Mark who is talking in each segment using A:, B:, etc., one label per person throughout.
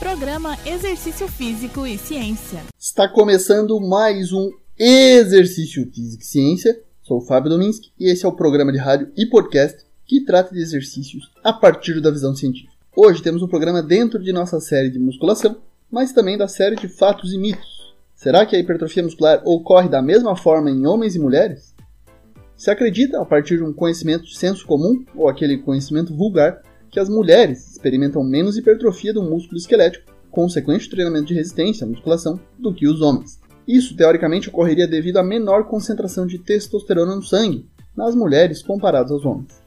A: Programa Exercício Físico e Ciência.
B: Está começando mais um Exercício Físico e Ciência. Sou o Fábio Dominski e esse é o programa de rádio e podcast que trata de exercícios a partir da visão científica. Hoje temos um programa dentro de nossa série de musculação, mas também da série de fatos e mitos. Será que a hipertrofia muscular ocorre da mesma forma em homens e mulheres? Se acredita, a partir de um conhecimento de senso comum, ou aquele conhecimento vulgar, que as mulheres experimentam menos hipertrofia do músculo esquelético, consequente treinamento de resistência, musculação, do que os homens. Isso, teoricamente, ocorreria devido à menor concentração de testosterona no sangue nas mulheres comparados aos homens.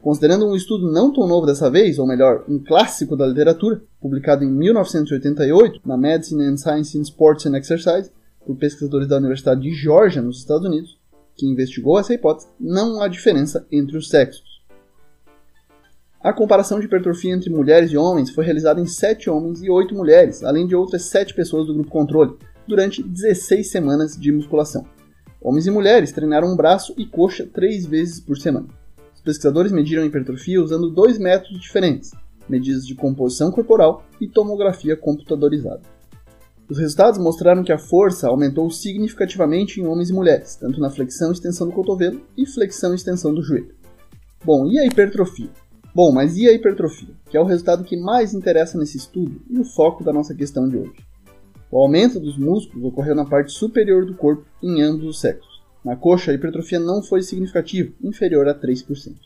B: Considerando um estudo não tão novo dessa vez, ou melhor, um clássico da literatura, publicado em 1988 na Medicine and Science in Sports and Exercise, por pesquisadores da Universidade de Georgia, nos Estados Unidos, que investigou essa hipótese, não há diferença entre os sexos. A comparação de hipertrofia entre mulheres e homens foi realizada em 7 homens e 8 mulheres, além de outras 7 pessoas do grupo controle, durante 16 semanas de musculação. Homens e mulheres treinaram braço e coxa 3 vezes por semana. Os pesquisadores mediram a hipertrofia usando dois métodos diferentes, medidas de composição corporal e tomografia computadorizada. Os resultados mostraram que a força aumentou significativamente em homens e mulheres, tanto na flexão e extensão do cotovelo e flexão e extensão do joelho. Bom, e a hipertrofia? Bom, mas e a hipertrofia, que é o resultado que mais interessa nesse estudo e o foco da nossa questão de hoje? O aumento dos músculos ocorreu na parte superior do corpo em ambos os sexos. Na coxa, a hipertrofia não foi significativa, inferior a 3%.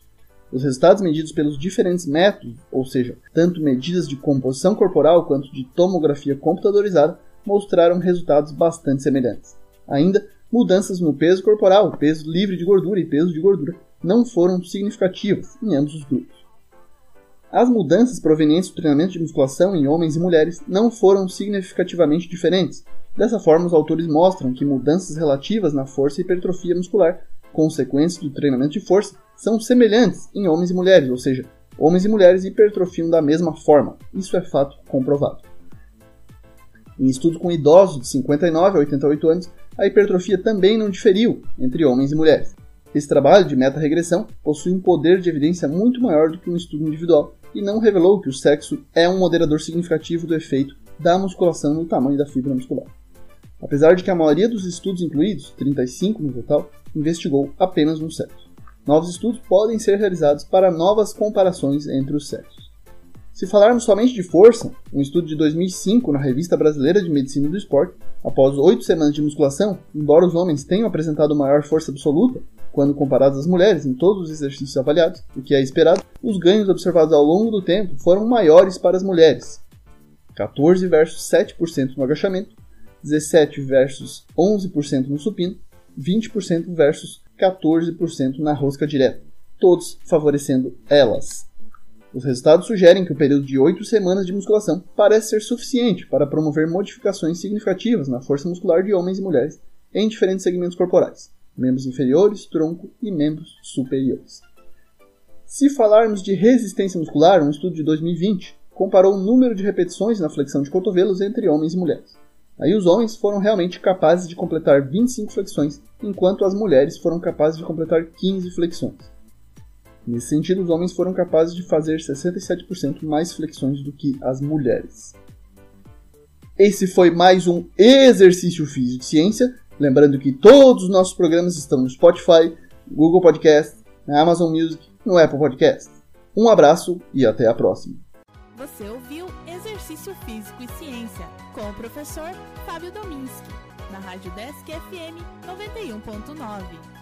B: Os resultados medidos pelos diferentes métodos, ou seja, tanto medidas de composição corporal quanto de tomografia computadorizada, mostraram resultados bastante semelhantes. Ainda, mudanças no peso corporal, peso livre de gordura e peso de gordura não foram significativas em ambos os grupos. As mudanças provenientes do treinamento de musculação em homens e mulheres não foram significativamente diferentes. Dessa forma, os autores mostram que mudanças relativas na força e hipertrofia muscular, consequentes do treinamento de força, são semelhantes em homens e mulheres, ou seja, homens e mulheres hipertrofiam da mesma forma. Isso é fato comprovado. Em estudos com idosos de 59 a 88 anos, a hipertrofia também não diferiu entre homens e mulheres. Esse trabalho de meta-regressão possui um poder de evidência muito maior do que um estudo individual, e não revelou que o sexo é um moderador significativo do efeito da musculação no tamanho da fibra muscular. Apesar de que a maioria dos estudos incluídos, 35 no total, investigou apenas um sexo. Novos estudos podem ser realizados para novas comparações entre os sexos. Se falarmos somente de força, um estudo de 2005 na Revista Brasileira de Medicina do Esporte, após oito semanas de musculação, embora os homens tenham apresentado maior força absoluta, quando comparados às mulheres em todos os exercícios avaliados, o que é esperado, os ganhos observados ao longo do tempo foram maiores para as mulheres. 14 versus 7% no agachamento, 17 versus 11% no supino, 20% versus 14% na rosca direta, todos favorecendo elas. Os resultados sugerem que o período de 8 semanas de musculação parece ser suficiente para promover modificações significativas na força muscular de homens e mulheres em diferentes segmentos corporais membros inferiores, tronco e membros superiores. Se falarmos de resistência muscular, um estudo de 2020 comparou o número de repetições na flexão de cotovelos entre homens e mulheres. Aí os homens foram realmente capazes de completar 25 flexões, enquanto as mulheres foram capazes de completar 15 flexões. Nesse sentido, os homens foram capazes de fazer 67% mais flexões do que as mulheres. Esse foi mais um exercício físico de ciência. Lembrando que todos os nossos programas estão no Spotify, Google Podcast, na Amazon Music, no Apple Podcast. Um abraço e até a próxima.
A: Você ouviu Exercício Físico e Ciência com o professor Fábio Dominski, na Rádio Desk FM 91.9.